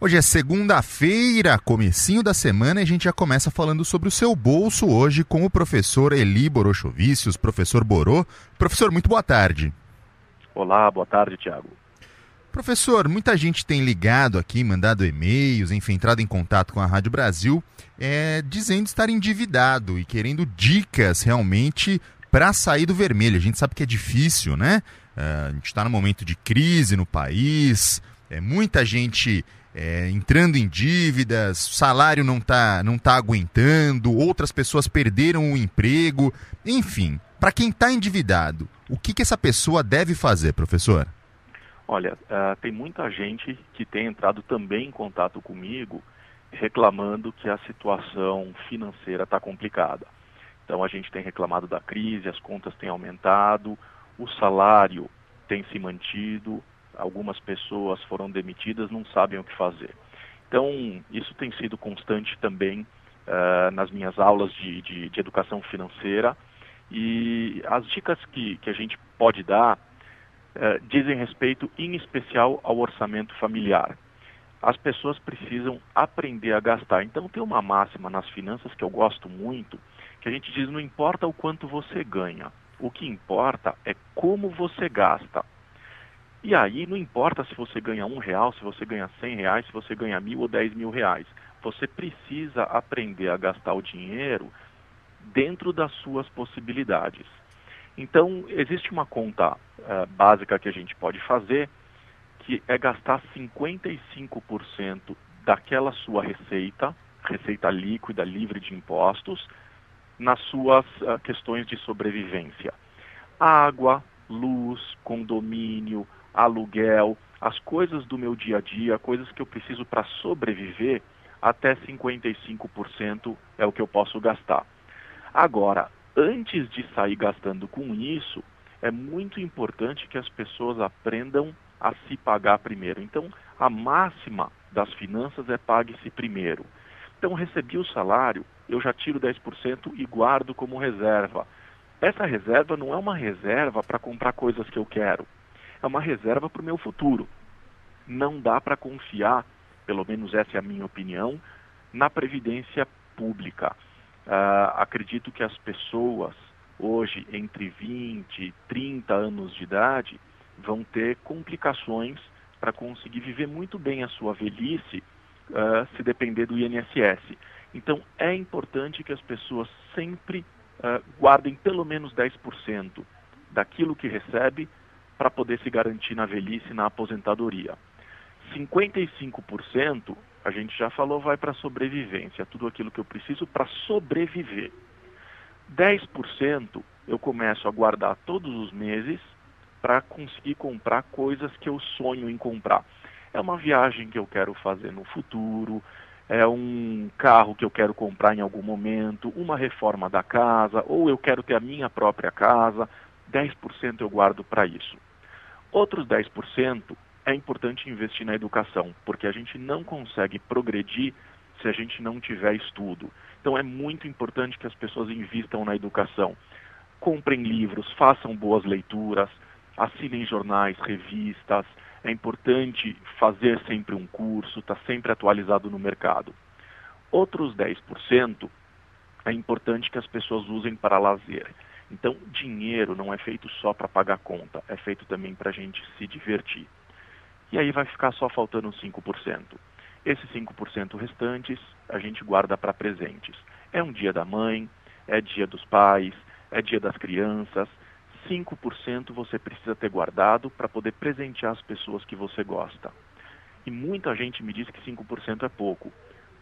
Hoje é segunda-feira, comecinho da semana, e a gente já começa falando sobre o seu bolso hoje com o professor Eli Borochovicius, professor Borô. Professor, muito boa tarde. Olá, boa tarde, Tiago. Professor, muita gente tem ligado aqui, mandado e-mails, enfim, entrado em contato com a Rádio Brasil, é, dizendo estar endividado e querendo dicas realmente para sair do vermelho. A gente sabe que é difícil, né? Uh, a gente está num momento de crise no país, é, muita gente é, entrando em dívidas, salário não está não tá aguentando, outras pessoas perderam o emprego, enfim. Para quem está endividado, o que, que essa pessoa deve fazer, professor? Olha, uh, tem muita gente que tem entrado também em contato comigo reclamando que a situação financeira está complicada. Então a gente tem reclamado da crise, as contas têm aumentado, o salário tem se mantido, algumas pessoas foram demitidas, não sabem o que fazer. Então, isso tem sido constante também uh, nas minhas aulas de, de, de, educação financeira. E as dicas que, que a gente pode dar uh, dizem respeito, em especial, ao orçamento familiar. As pessoas precisam aprender a gastar. Então, tem uma máxima nas finanças que eu gosto muito, que a gente diz: não importa o quanto você ganha, o que importa é como você gasta. E aí não importa se você ganha um real, se você ganha cem reais, se você ganha mil ou dez mil reais. Você precisa aprender a gastar o dinheiro dentro das suas possibilidades. Então, existe uma conta uh, básica que a gente pode fazer, que é gastar 55% daquela sua receita, receita líquida, livre de impostos, nas suas uh, questões de sobrevivência. Água, luz, condomínio, aluguel, as coisas do meu dia a dia, coisas que eu preciso para sobreviver, até 55% é o que eu posso gastar. Agora, antes de sair gastando com isso, é muito importante que as pessoas aprendam a se pagar primeiro. Então, a máxima das finanças é pague-se primeiro. Então, recebi o salário, eu já tiro 10% e guardo como reserva. Essa reserva não é uma reserva para comprar coisas que eu quero é uma reserva para o meu futuro. Não dá para confiar, pelo menos essa é a minha opinião, na previdência pública. Uh, acredito que as pessoas hoje entre 20 e 30 anos de idade vão ter complicações para conseguir viver muito bem a sua velhice uh, se depender do INSS. Então é importante que as pessoas sempre uh, guardem pelo menos 10% daquilo que recebe para poder se garantir na velhice na aposentadoria. 55%, a gente já falou, vai para sobrevivência, tudo aquilo que eu preciso para sobreviver. 10% eu começo a guardar todos os meses para conseguir comprar coisas que eu sonho em comprar. É uma viagem que eu quero fazer no futuro, é um carro que eu quero comprar em algum momento, uma reforma da casa, ou eu quero ter a minha própria casa. 10% eu guardo para isso. Outros 10% é importante investir na educação, porque a gente não consegue progredir se a gente não tiver estudo. Então é muito importante que as pessoas invistam na educação. Comprem livros, façam boas leituras, assinem jornais, revistas. É importante fazer sempre um curso, estar tá sempre atualizado no mercado. Outros 10% é importante que as pessoas usem para lazer. Então, dinheiro não é feito só para pagar conta, é feito também para a gente se divertir. E aí vai ficar só faltando 5%. Esses 5% restantes a gente guarda para presentes. É um dia da mãe, é dia dos pais, é dia das crianças. 5% você precisa ter guardado para poder presentear as pessoas que você gosta. E muita gente me diz que 5% é pouco,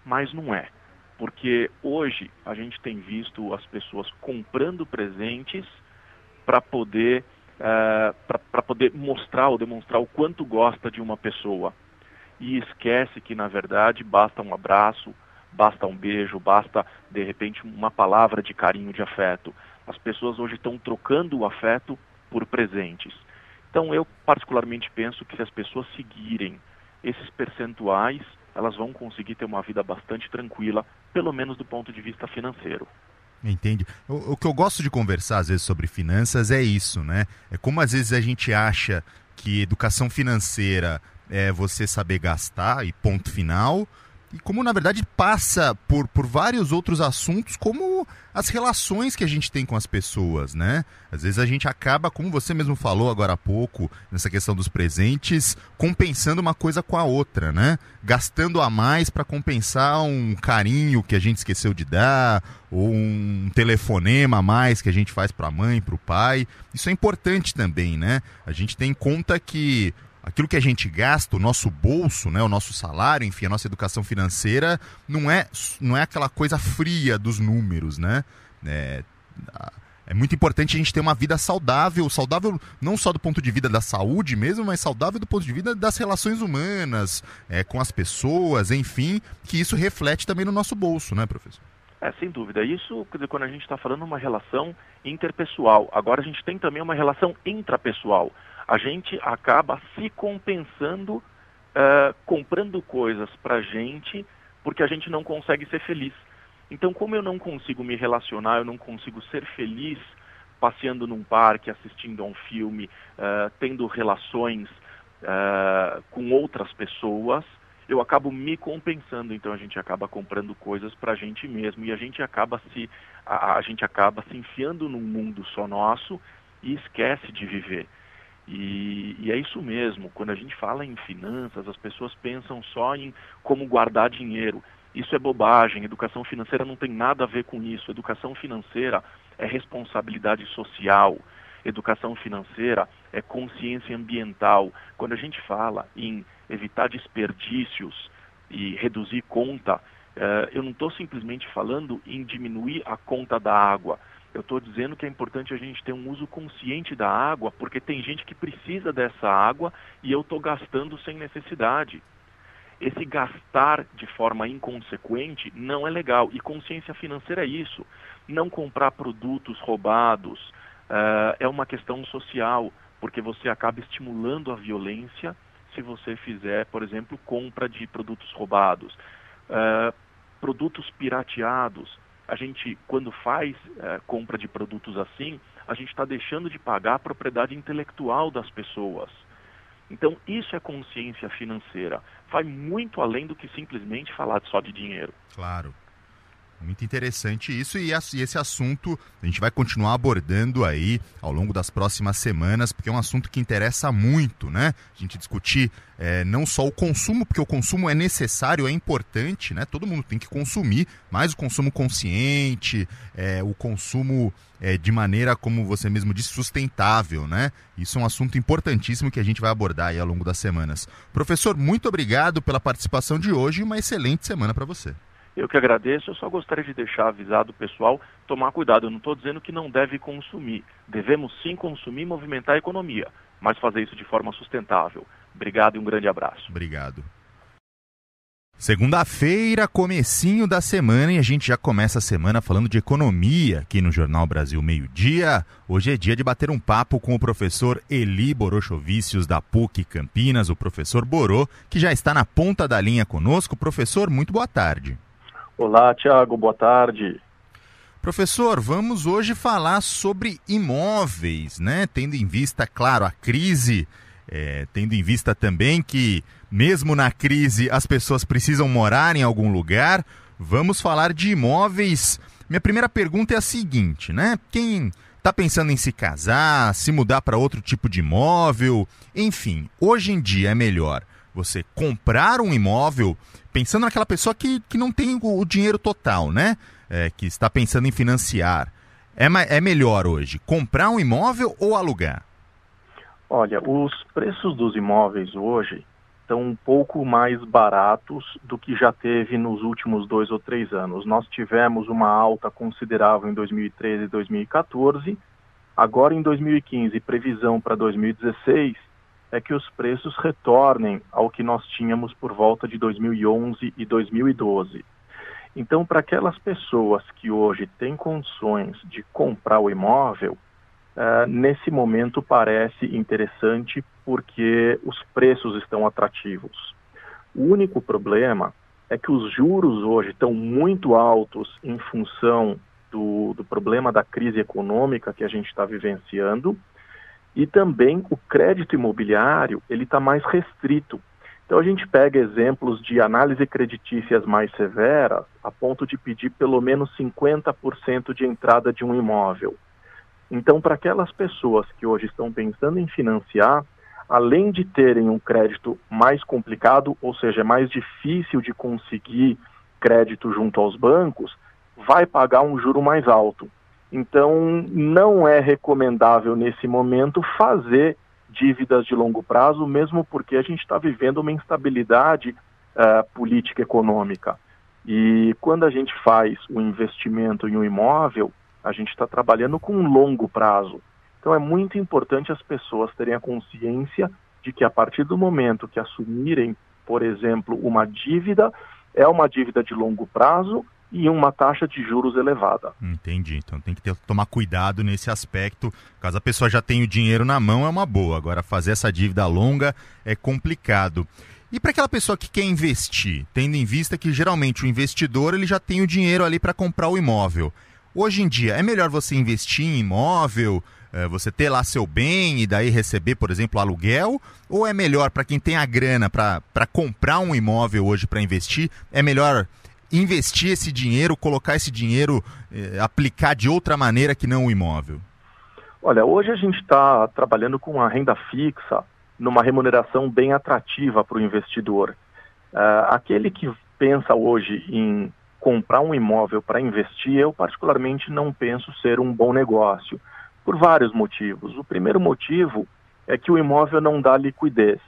mas não é porque hoje a gente tem visto as pessoas comprando presentes para poder uh, eh, para poder mostrar ou demonstrar o quanto gosta de uma pessoa e esquece que na verdade basta um abraço, basta um beijo, basta de repente uma palavra de carinho, de afeto. As pessoas hoje estão trocando o afeto por presentes. Então eu particularmente penso que se as pessoas seguirem esses percentuais elas vão conseguir ter uma vida bastante tranquila, pelo menos do ponto de vista financeiro. Entende? O, o, que eu gosto de conversar às vezes sobre finanças é isso, né? É como às vezes a gente acha que educação financeira é você saber gastar e ponto final e como na verdade passa por, por vários outros assuntos, como as relações que a gente tem com as pessoas, né? Às vezes a gente acaba, como você mesmo falou agora há pouco, nessa questão dos presentes, compensando uma coisa com a outra, né? Gastando a mais para compensar um carinho que a gente esqueceu de dar, ou um telefonema a mais que a gente faz para a mãe, para o pai. Isso é importante também, né? A gente tem em conta que aquilo que a gente gasta, o nosso bolso, né, o nosso salário, enfim, a nossa educação financeira, não é, não é aquela coisa fria dos números, né? É, é muito importante a gente ter uma vida saudável, saudável não só do ponto de vista da saúde mesmo, mas saudável do ponto de vista das relações humanas, é, com as pessoas, enfim, que isso reflete também no nosso bolso, né, professor? É, sem dúvida. Isso, quando a gente está falando uma relação interpessoal. Agora a gente tem também uma relação intrapessoal a gente acaba se compensando uh, comprando coisas para gente porque a gente não consegue ser feliz. Então, como eu não consigo me relacionar, eu não consigo ser feliz passeando num parque, assistindo a um filme, uh, tendo relações uh, com outras pessoas, eu acabo me compensando. Então, a gente acaba comprando coisas para a gente mesmo e a gente acaba se a, a gente acaba se enfiando num mundo só nosso e esquece de viver. E, e, é isso mesmo, quando a gente fala em finanças, as pessoas pensam só em como guardar dinheiro. Isso é bobagem, educação financeira não tem nada a ver com isso. Educação financeira é responsabilidade social, educação financeira é consciência ambiental. Quando a gente fala em evitar desperdícios e reduzir conta, eh, eu não estou simplesmente falando em diminuir a conta da água eu estou dizendo que é importante a gente ter um uso consciente da água, porque tem gente que precisa dessa água e eu estou gastando sem necessidade. Esse gastar de forma inconsequente não é legal. E consciência financeira é isso. Não comprar produtos roubados uh, é uma questão social, porque você acaba estimulando a violência se você fizer, por exemplo, compra de produtos roubados. Uh, produtos pirateados a gente, quando faz é, compra de produtos assim, a gente está deixando de pagar a propriedade intelectual das pessoas. Então, isso é consciência financeira. Vai muito além do que simplesmente falar só de dinheiro. Claro. Muito interessante isso e esse assunto a gente vai continuar abordando aí ao longo das próximas semanas, porque é um assunto que interessa muito, né? A gente discutir é, não só o consumo, porque o consumo é necessário, é importante, né? Todo mundo tem que consumir, mas o consumo consciente, é, o consumo é, de maneira, como você mesmo disse, sustentável, né? Isso é um assunto importantíssimo que a gente vai abordar aí ao longo das semanas. Professor, muito obrigado pela participação de hoje e uma excelente semana para você. Eu que agradeço, eu só gostaria de deixar avisado o pessoal tomar cuidado. Eu não estou dizendo que não deve consumir. Devemos sim consumir e movimentar a economia, mas fazer isso de forma sustentável. Obrigado e um grande abraço. Obrigado. Segunda-feira, comecinho da semana e a gente já começa a semana falando de economia aqui no Jornal Brasil Meio Dia. Hoje é dia de bater um papo com o professor Eli Borochovicius da PUC Campinas, o professor Borô, que já está na ponta da linha conosco. Professor, muito boa tarde. Olá, Tiago, boa tarde. Professor, vamos hoje falar sobre imóveis, né? Tendo em vista, claro, a crise, é, tendo em vista também que, mesmo na crise, as pessoas precisam morar em algum lugar. Vamos falar de imóveis. Minha primeira pergunta é a seguinte, né? Quem está pensando em se casar, se mudar para outro tipo de imóvel, enfim, hoje em dia é melhor você comprar um imóvel pensando naquela pessoa que, que não tem o, dinheiro total, né? É, que está pensando em financiar. É, é melhor hoje comprar um imóvel ou alugar? Olha, os preços dos imóveis hoje estão um pouco mais baratos do que já teve nos últimos dois ou três anos. Nós tivemos uma alta considerável em 2013 e 2014. Agora, em 2015, previsão para 2016 é que os preços retornem ao que nós tínhamos por volta de 2011 e 2012. Então, para aquelas pessoas que hoje têm condições de comprar o imóvel, uh, nesse momento parece interessante porque os preços estão atrativos. O único problema é que os juros hoje estão muito altos em função do, do problema da crise econômica que a gente está vivenciando e também o crédito imobiliário ele está mais restrito. Então a gente pega exemplos de análise creditícias mais severas, a ponto de pedir pelo menos 50% de entrada de um imóvel. Então, para aquelas pessoas que hoje estão pensando em financiar, além de terem um crédito mais complicado, ou seja, é mais difícil de conseguir crédito junto aos bancos, vai pagar um juro mais alto. Então, não é recomendável nesse momento fazer dívidas de longo prazo, mesmo porque a gente está vivendo uma instabilidade uh, política econômica. E quando a gente faz o investimento em um imóvel, a gente está trabalhando com um longo prazo. Então é muito importante as pessoas terem a consciência de que a partir do momento que assumirem, por exemplo, uma dívida, é uma dívida de longo prazo e uma taxa de juros elevada. Entendi. Então tem que ter, tomar cuidado nesse aspecto. Caso a pessoa já tenha o dinheiro na mão, é uma boa. Agora, fazer essa dívida longa é complicado. E para aquela pessoa que quer investir, tendo em vista que geralmente o investidor ele já tem o dinheiro ali para comprar o imóvel. Hoje em dia, é melhor você investir em imóvel, é, você ter lá seu bem e daí receber, por exemplo, aluguel? Ou é melhor para quem tem a grana para comprar um imóvel hoje para investir, é melhor investir esse dinheiro, colocar esse dinheiro, é, aplicar de outra maneira que não o imóvel? Olha, hoje a gente está trabalhando com a renda fixa numa remuneração bem atrativa para o investidor. Uh, aquele que pensa hoje em comprar um imóvel para investir, eu particularmente não penso ser um bom negócio por vários motivos. O primeiro motivo é que o imóvel não dá liquidez.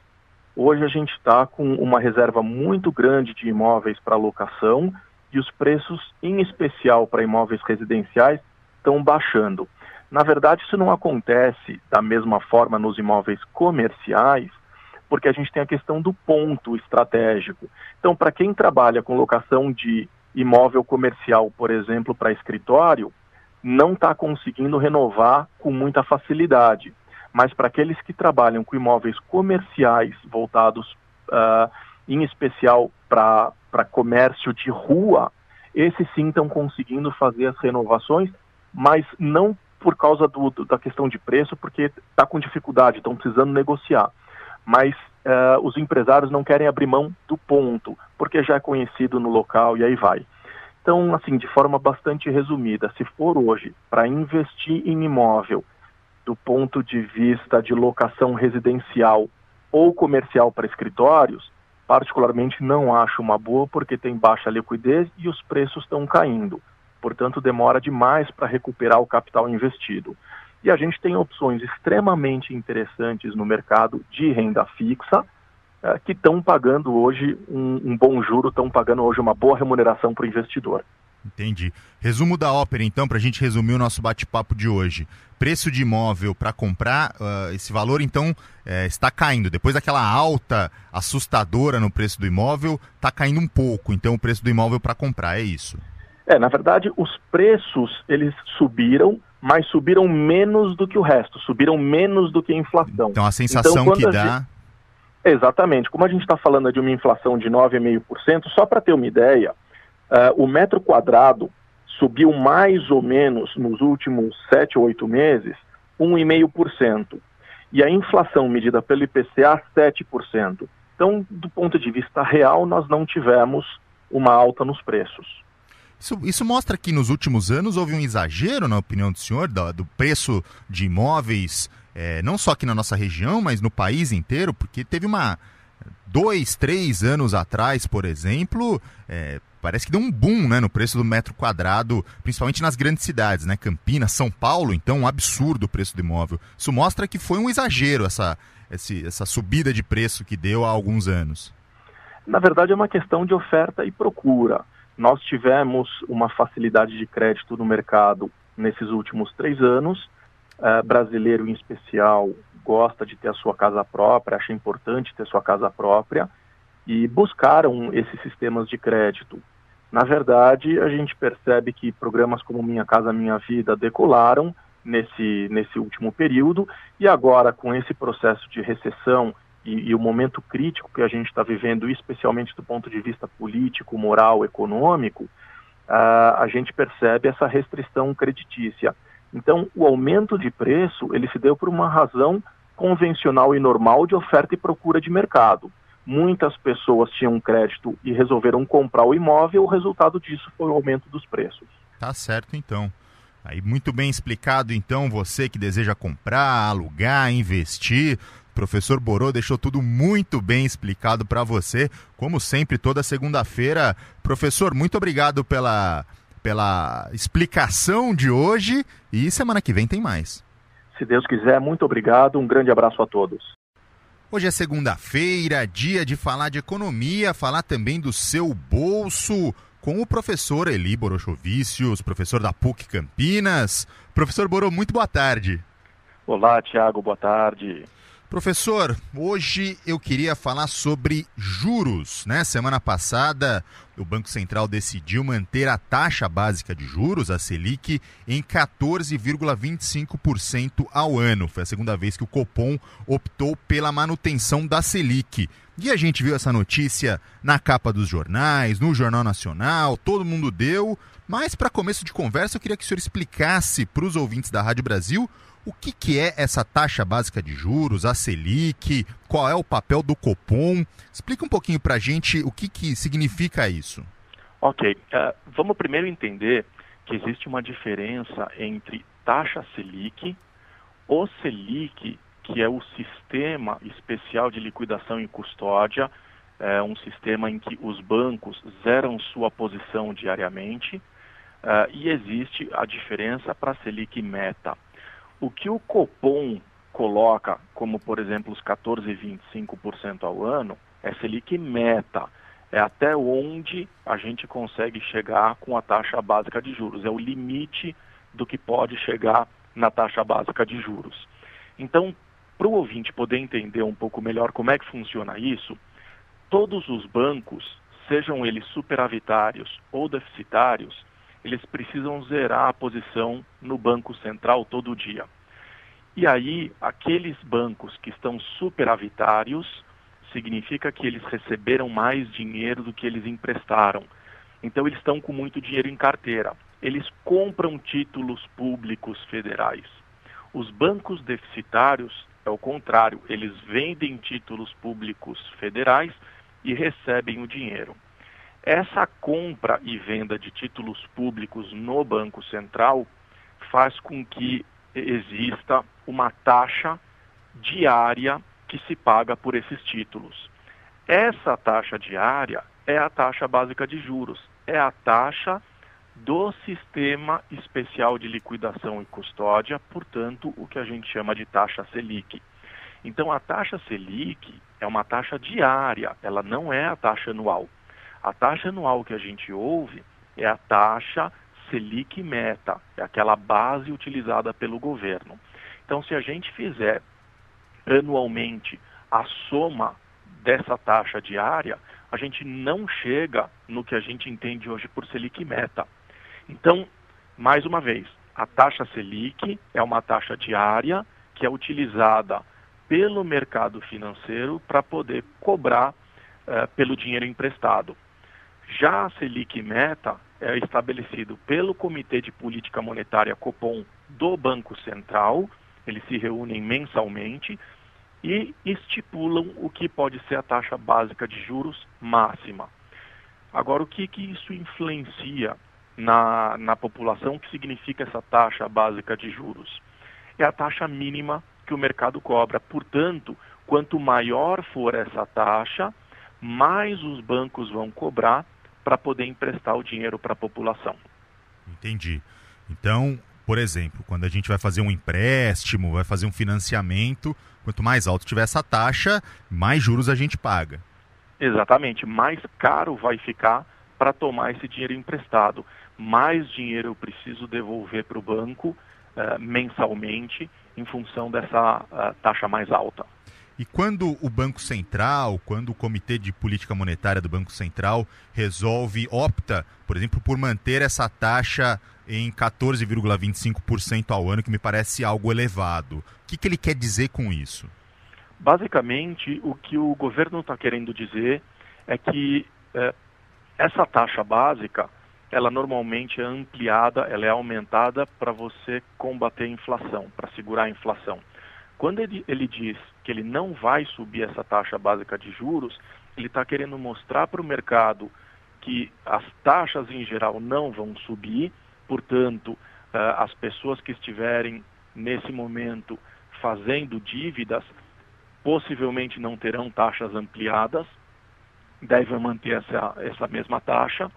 Hoje a gente está com uma reserva muito grande de imóveis para locação e os preços, em especial para imóveis residenciais, estão baixando. Na verdade, isso não acontece da mesma forma nos imóveis comerciais, porque a gente tem a questão do ponto estratégico. Então, para quem trabalha com locação de imóvel comercial, por exemplo, para escritório, não está conseguindo renovar com muita facilidade. Mas para aqueles que trabalham com imóveis comerciais voltados, uh, em especial para comércio de rua, esses sim estão conseguindo fazer as renovações, mas não por causa do, do, da questão de preço, porque está com dificuldade, estão precisando negociar. Mas uh, os empresários não querem abrir mão do ponto, porque já é conhecido no local e aí vai. Então, assim, de forma bastante resumida, se for hoje para investir em imóvel do ponto de vista de locação residencial ou comercial para escritórios, particularmente não acho uma boa porque tem baixa liquidez e os preços estão caindo. Portanto, demora demais para recuperar o capital investido. E a gente tem opções extremamente interessantes no mercado de renda fixa, é, que estão pagando hoje um, um bom juro, estão pagando hoje uma boa remuneração para o investidor. Entendi. Resumo da ópera, então, para a gente resumir o nosso bate-papo de hoje. Preço de imóvel para comprar, uh, esse valor, então, é, está caindo. Depois daquela alta assustadora no preço do imóvel, está caindo um pouco, então, o preço do imóvel para comprar, é isso? É, na verdade, os preços, eles subiram, mas subiram menos do que o resto, subiram menos do que a inflação. Então, a sensação então, que dá... Gente Exatamente. Como a gente está falando de uma inflação de 9,5%, só para ter uma ideia, uh, o metro quadrado subiu mais ou menos nos últimos 7 ou 8 meses 1,5%. E a inflação medida pelo IPCA, 7%. Então, do ponto de vista real, nós não tivemos uma alta nos preços. Isso, isso, mostra que nos últimos anos houve um exagero, na opinião do senhor, do, do preço de imóveis é, não só aqui na nossa região, mas no país inteiro, porque teve uma. Dois, três anos atrás, por exemplo, é, parece que deu um boom né, no preço do metro quadrado, principalmente nas grandes cidades, né? Campinas, São Paulo, então um absurdo o preço do imóvel. Isso mostra que foi um exagero essa, essa subida de preço que deu há alguns anos. Na verdade, é uma questão de oferta e procura. Nós tivemos uma facilidade de crédito no mercado nesses últimos três anos uh, brasileiro em especial gosta de ter a sua casa própria, acha importante ter sua casa própria e buscaram esses sistemas de crédito. Na verdade, a gente percebe que programas como Minha Casa Minha Vida decolaram nesse, nesse último período e agora com esse processo de recessão e, e o momento crítico que a gente está vivendo, especialmente do ponto de vista político, moral, econômico, uh, a gente percebe essa restrição creditícia. Então, o aumento de preço ele se deu por uma razão convencional e normal de oferta e procura de mercado. Muitas pessoas tinham crédito e resolveram comprar o imóvel, o resultado disso foi o aumento dos preços. Tá certo então. Aí muito bem explicado então, você que deseja comprar, alugar, investir, professor Borô deixou tudo muito bem explicado para você, como sempre toda segunda-feira. Professor, muito obrigado pela pela explicação de hoje e semana que vem tem mais. Se Deus quiser, muito obrigado, um grande abraço a todos. Hoje é segunda-feira, dia de falar de economia, falar também do seu bolso, com o professor Eli Borochovicius, professor da PUC Campinas. Professor Boro, muito boa tarde. Olá, Tiago, boa tarde. Professor, hoje eu queria falar sobre juros. Né? Semana passada, o Banco Central decidiu manter a taxa básica de juros, a Selic, em 14,25% ao ano. Foi a segunda vez que o Copom optou pela manutenção da Selic. E a gente viu essa notícia na capa dos jornais, no Jornal Nacional, todo mundo deu. Mas, para começo de conversa, eu queria que o senhor explicasse para os ouvintes da Rádio Brasil o que, que é essa taxa básica de juros, a Selic, qual é o papel do Copom? Explica um pouquinho para a gente o que, que significa isso. Ok, uh, vamos primeiro entender que existe uma diferença entre taxa Selic, o Selic, que é o sistema especial de liquidação e custódia, é um sistema em que os bancos zeram sua posição diariamente, uh, e existe a diferença para a Selic Meta. O que o Copom coloca como, por exemplo, os 14,25% ao ano é Selic meta. É até onde a gente consegue chegar com a taxa básica de juros. É o limite do que pode chegar na taxa básica de juros. Então, para o ouvinte poder entender um pouco melhor como é que funciona isso, todos os bancos, sejam eles superavitários ou deficitários, eles precisam zerar a posição no Banco Central todo dia. E aí, aqueles bancos que estão superavitários, significa que eles receberam mais dinheiro do que eles emprestaram. Então, eles estão com muito dinheiro em carteira. Eles compram títulos públicos federais. Os bancos deficitários, é o contrário, eles vendem títulos públicos federais e recebem o dinheiro. Essa compra e venda de títulos públicos no Banco Central faz com que exista uma taxa diária que se paga por esses títulos. Essa taxa diária é a taxa básica de juros, é a taxa do sistema especial de liquidação e custódia, portanto, o que a gente chama de taxa Selic. Então, a taxa Selic é uma taxa diária, ela não é a taxa anual. A taxa anual que a gente ouve é a taxa Selic Meta, é aquela base utilizada pelo governo. Então, se a gente fizer anualmente a soma dessa taxa diária, a gente não chega no que a gente entende hoje por Selic Meta. Então, mais uma vez, a taxa Selic é uma taxa diária que é utilizada pelo mercado financeiro para poder cobrar uh, pelo dinheiro emprestado. Já a Selic Meta é estabelecido pelo Comitê de Política Monetária Copom do Banco Central, eles se reúnem mensalmente e estipulam o que pode ser a taxa básica de juros máxima. Agora, o que, que isso influencia na, na população? O que significa essa taxa básica de juros? É a taxa mínima que o mercado cobra. Portanto, quanto maior for essa taxa, mais os bancos vão cobrar para poder emprestar o dinheiro para a população. Entendi. Então, por exemplo, quando a gente vai fazer um empréstimo, vai fazer um financiamento, quanto mais alto tiver essa taxa, mais juros a gente paga. Exatamente, mais caro vai ficar para tomar esse dinheiro emprestado. Mais dinheiro eu preciso devolver para o banco uh, mensalmente em função dessa uh, taxa mais alta. E quando o Banco Central, quando o Comitê de Política Monetária do Banco Central resolve, opta, por exemplo, por manter essa taxa em 14,25% ao ano, que me parece algo elevado, o que, que ele quer dizer com isso? Basicamente, o que o governo está querendo dizer é que é, essa taxa básica, ela normalmente é ampliada, ela é aumentada para você combater a inflação, para segurar a inflação. Quando ele, ele diz que ele não vai subir essa taxa básica de juros, ele está querendo mostrar para o mercado que as taxas em geral não vão subir, portanto, uh, as pessoas que estiverem nesse momento fazendo dívidas possivelmente não terão taxas ampliadas, devem manter essa, essa mesma taxa.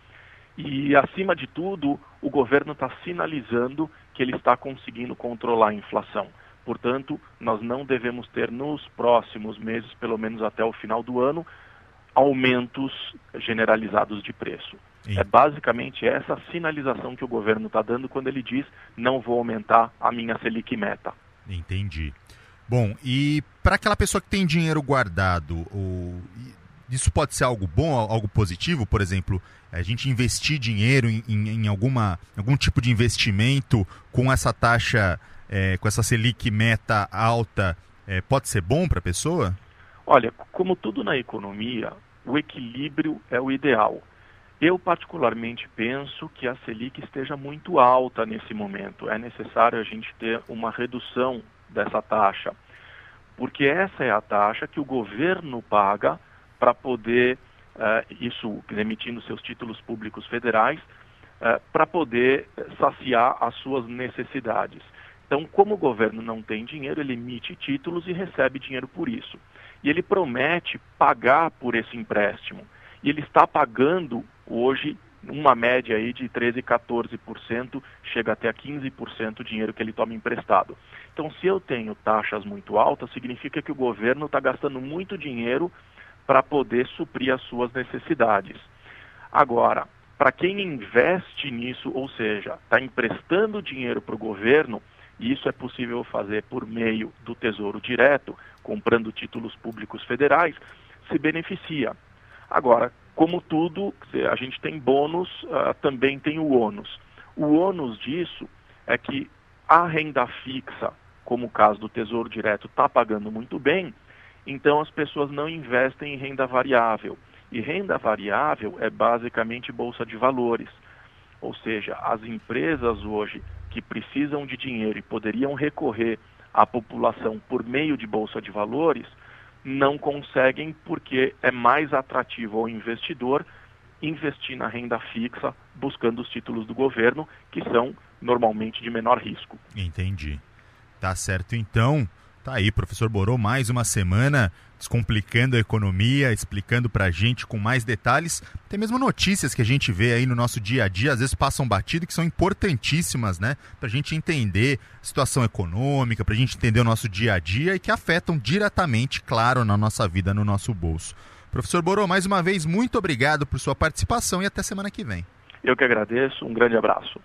E, acima de tudo, o governo está sinalizando que ele está conseguindo controlar a inflação. Portanto, nós não devemos ter nos próximos meses, pelo menos até o final do ano, aumentos generalizados de preço. Sim. É basicamente essa sinalização que o governo está dando quando ele diz não vou aumentar a minha Selic meta. Entendi. Bom, e para aquela pessoa que tem dinheiro guardado, isso pode ser algo bom, algo positivo? Por exemplo, a gente investir dinheiro em, em, em alguma, algum tipo de investimento com essa taxa é, com essa Selic meta alta, é, pode ser bom para a pessoa? Olha, como tudo na economia, o equilíbrio é o ideal. Eu, particularmente, penso que a Selic esteja muito alta nesse momento. É necessário a gente ter uma redução dessa taxa, porque essa é a taxa que o governo paga para poder, uh, isso emitindo seus títulos públicos federais, uh, para poder saciar as suas necessidades. Então, como o governo não tem dinheiro, ele emite títulos e recebe dinheiro por isso. E ele promete pagar por esse empréstimo. E ele está pagando hoje uma média aí de 13, 14%, chega até a 15% o dinheiro que ele toma emprestado. Então, se eu tenho taxas muito altas, significa que o governo está gastando muito dinheiro para poder suprir as suas necessidades. Agora, para quem investe nisso, ou seja, está emprestando dinheiro para o governo, e isso é possível fazer por meio do Tesouro Direto, comprando títulos públicos federais, se beneficia. Agora, como tudo, a gente tem bônus, uh, também tem o ônus. O ônus disso é que a renda fixa, como o caso do Tesouro Direto, está pagando muito bem, então as pessoas não investem em renda variável. E renda variável é basicamente bolsa de valores. Ou seja, as empresas hoje que precisam de dinheiro e poderiam recorrer à população por meio de bolsa de valores, não conseguem porque é mais atrativo ao investidor investir na renda fixa buscando os títulos do governo, que são normalmente de menor risco. Entendi. Tá certo então. Tá aí, professor Borô, mais uma semana descomplicando a economia, explicando para a gente com mais detalhes. Tem mesmo notícias que a gente vê aí no nosso dia a dia, às vezes passam batido, que são importantíssimas, né? Para a gente entender a situação econômica, para a gente entender o nosso dia a dia e que afetam diretamente, claro, na nossa vida, no nosso bolso. Professor Borô, mais uma vez, muito obrigado por sua participação e até semana que vem. Eu que agradeço, um grande abraço.